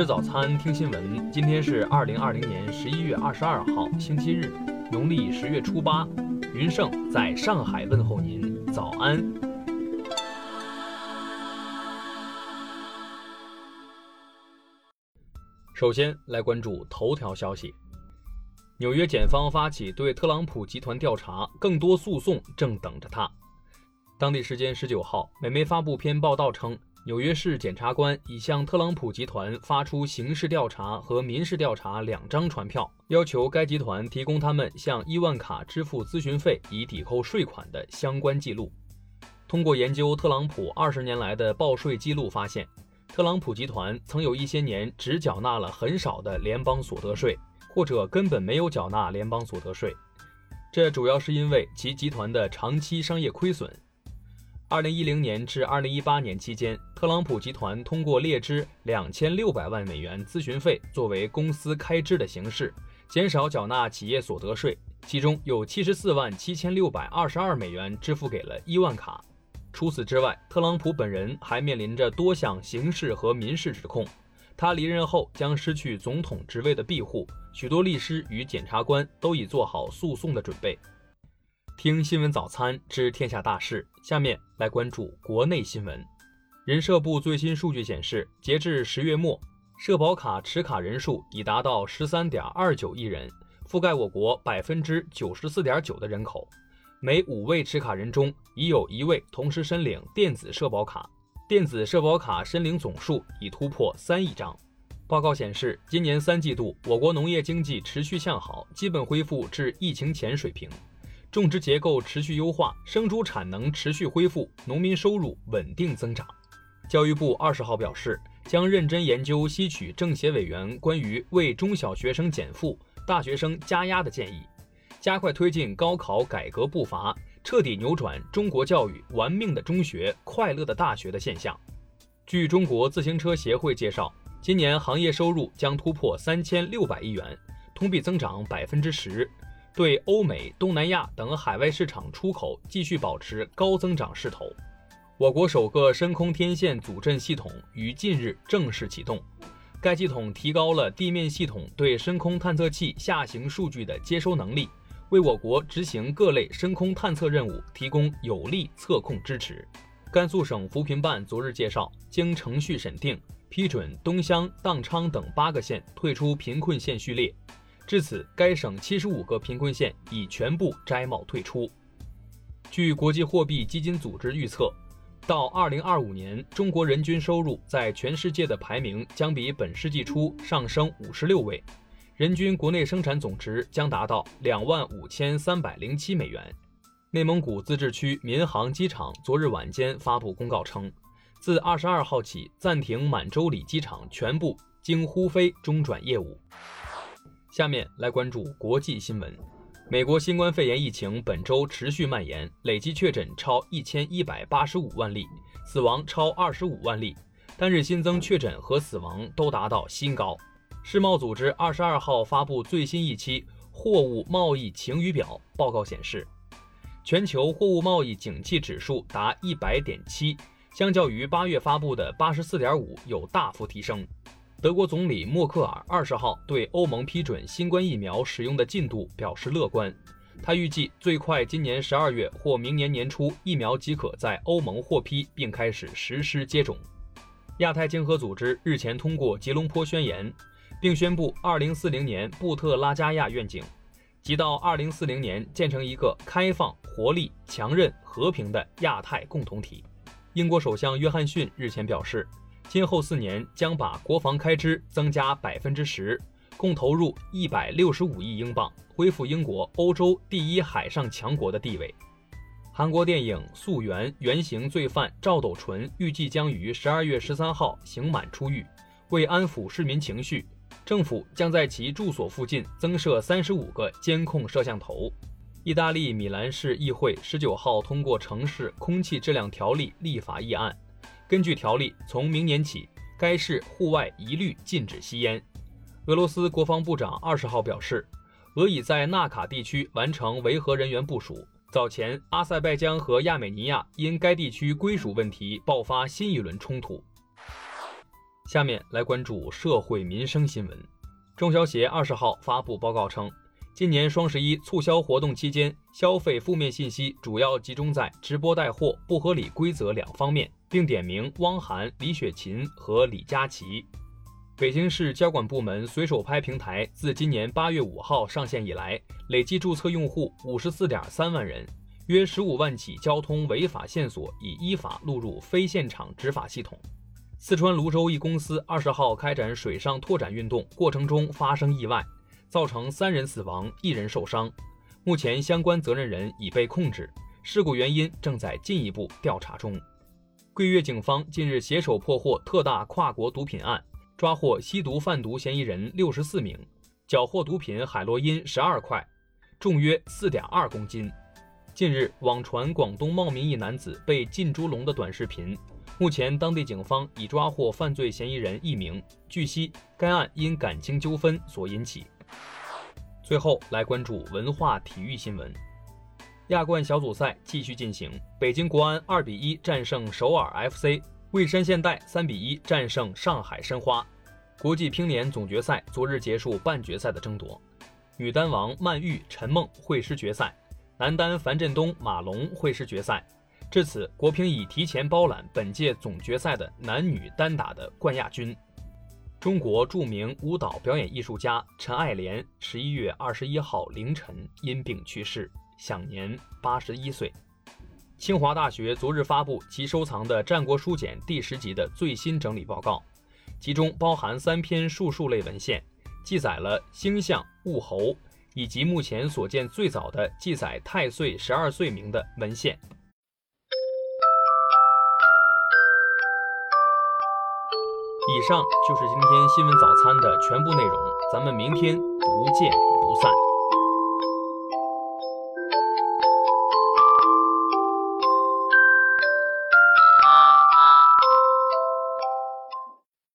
吃早餐，听新闻。今天是二零二零年十一月二十二号，星期日，农历十月初八。云盛在上海问候您，早安。首先来关注头条消息：纽约检方发起对特朗普集团调查，更多诉讼正等着他。当地时间十九号，美媒发布篇报道称。纽约市检察官已向特朗普集团发出刑事调查和民事调查两张传票，要求该集团提供他们向伊万卡支付咨询费以抵扣税款的相关记录。通过研究特朗普二十年来的报税记录，发现特朗普集团曾有一些年只缴纳了很少的联邦所得税，或者根本没有缴纳联邦所得税。这主要是因为其集团的长期商业亏损。二零一零年至二零一八年期间，特朗普集团通过列支两千六百万美元咨询费作为公司开支的形式，减少缴纳企业所得税，其中有七十四万七千六百二十二美元支付给了伊万卡。除此之外，特朗普本人还面临着多项刑事和民事指控。他离任后将失去总统职位的庇护，许多律师与检察官都已做好诉讼的准备。听新闻早餐知天下大事，下面来关注国内新闻。人社部最新数据显示，截至十月末，社保卡持卡人数已达到十三点二九亿人，覆盖我国百分之九十四点九的人口。每五位持卡人中，已有一位同时申领电子社保卡，电子社保卡申领总数已突破三亿张。报告显示，今年三季度，我国农业经济持续向好，基本恢复至疫情前水平。种植结构持续优化，生猪产能持续恢复，农民收入稳定增长。教育部二十号表示，将认真研究吸取政协委员关于为中小学生减负、大学生加压的建议，加快推进高考改革步伐，彻底扭转中国教育“玩命的中学，快乐的大学”的现象。据中国自行车协会介绍，今年行业收入将突破三千六百亿元，同比增长百分之十。对欧美、东南亚等海外市场出口继续保持高增长势头。我国首个深空天线组阵系统于近日正式启动，该系统提高了地面系统对深空探测器下行数据的接收能力，为我国执行各类深空探测任务提供有力测控支持。甘肃省扶贫办昨日介绍，经程序审定批准，东乡、宕昌等八个县退出贫困县序列。至此，该省七十五个贫困县已全部摘帽退出。据国际货币基金组织预测，到二零二五年，中国人均收入在全世界的排名将比本世纪初上升五十六位，人均国内生产总值将达到两万五千三百零七美元。内蒙古自治区民航机场昨日晚间发布公告称，自二十二号起暂停满洲里机场全部经呼飞中转业务。下面来关注国际新闻。美国新冠肺炎疫情本周持续蔓延，累计确诊超一千一百八十五万例，死亡超二十五万例，单日新增确诊和死亡都达到新高。世贸组织二十二号发布最新一期货物贸易晴雨表报告显示，全球货物贸易景气指数达一百点七，相较于八月发布的八十四点五有大幅提升。德国总理默克尔二十号对欧盟批准新冠疫苗使用的进度表示乐观，他预计最快今年十二月或明年年初，疫苗即可在欧盟获批并开始实施接种。亚太经合组织日前通过吉隆坡宣言，并宣布二零四零年布特拉加亚愿景，即到二零四零年建成一个开放、活力、强韧、和平的亚太共同体。英国首相约翰逊日前表示。今后四年将把国防开支增加百分之十，共投入一百六十五亿英镑，恢复英国欧洲第一海上强国的地位。韩国电影《溯源》原型罪犯赵斗淳预计将于十二月十三号刑满出狱。为安抚市民情绪，政府将在其住所附近增设三十五个监控摄像头。意大利米兰市议会十九号通过城市空气质量条例立法议案。根据条例，从明年起，该市户外一律禁止吸烟。俄罗斯国防部长二十号表示，俄已在纳卡地区完成维和人员部署。早前，阿塞拜疆和亚美尼亚因该地区归属问题爆发新一轮冲突。下面来关注社会民生新闻。中消协二十号发布报告称，今年双十一促销活动期间，消费负面信息主要集中在直播带货不合理规则两方面，并点名汪涵、李雪琴和李佳琦。北京市交管部门随手拍平台自今年八月五号上线以来，累计注册用户五十四点三万人，约十五万起交通违法线索已依法录入非现场执法系统。四川泸州一公司二十号开展水上拓展运动过程中发生意外，造成三人死亡，一人受伤。目前相关责任人已被控制，事故原因正在进一步调查中。桂越警方近日携手破获特大跨国毒品案。抓获吸毒贩毒嫌疑人六十四名，缴获毒品海洛因十二块，重约四点二公斤。近日网传广东茂名一男子被浸猪笼的短视频，目前当地警方已抓获犯罪嫌疑人一名。据悉，该案因感情纠纷所引起。最后来关注文化体育新闻，亚冠小组赛继续进行，北京国安二比一战胜首尔 FC。蔚山现代三比一战胜上海申花，国际乒联总决赛昨日结束半决赛的争夺，女单王曼玉、陈梦会师决赛，男单樊振东、马龙会师决赛。至此，国乒已提前包揽本届总决赛的男女单打的冠亚军。中国著名舞蹈表演艺术家陈爱莲十一月二十一号凌晨因病去世，享年八十一岁。清华大学昨日发布其收藏的《战国书简》第十集的最新整理报告，其中包含三篇述数类文献，记载了星象、物候以及目前所见最早的记载太岁十二岁名的文献。以上就是今天新闻早餐的全部内容，咱们明天不见不散。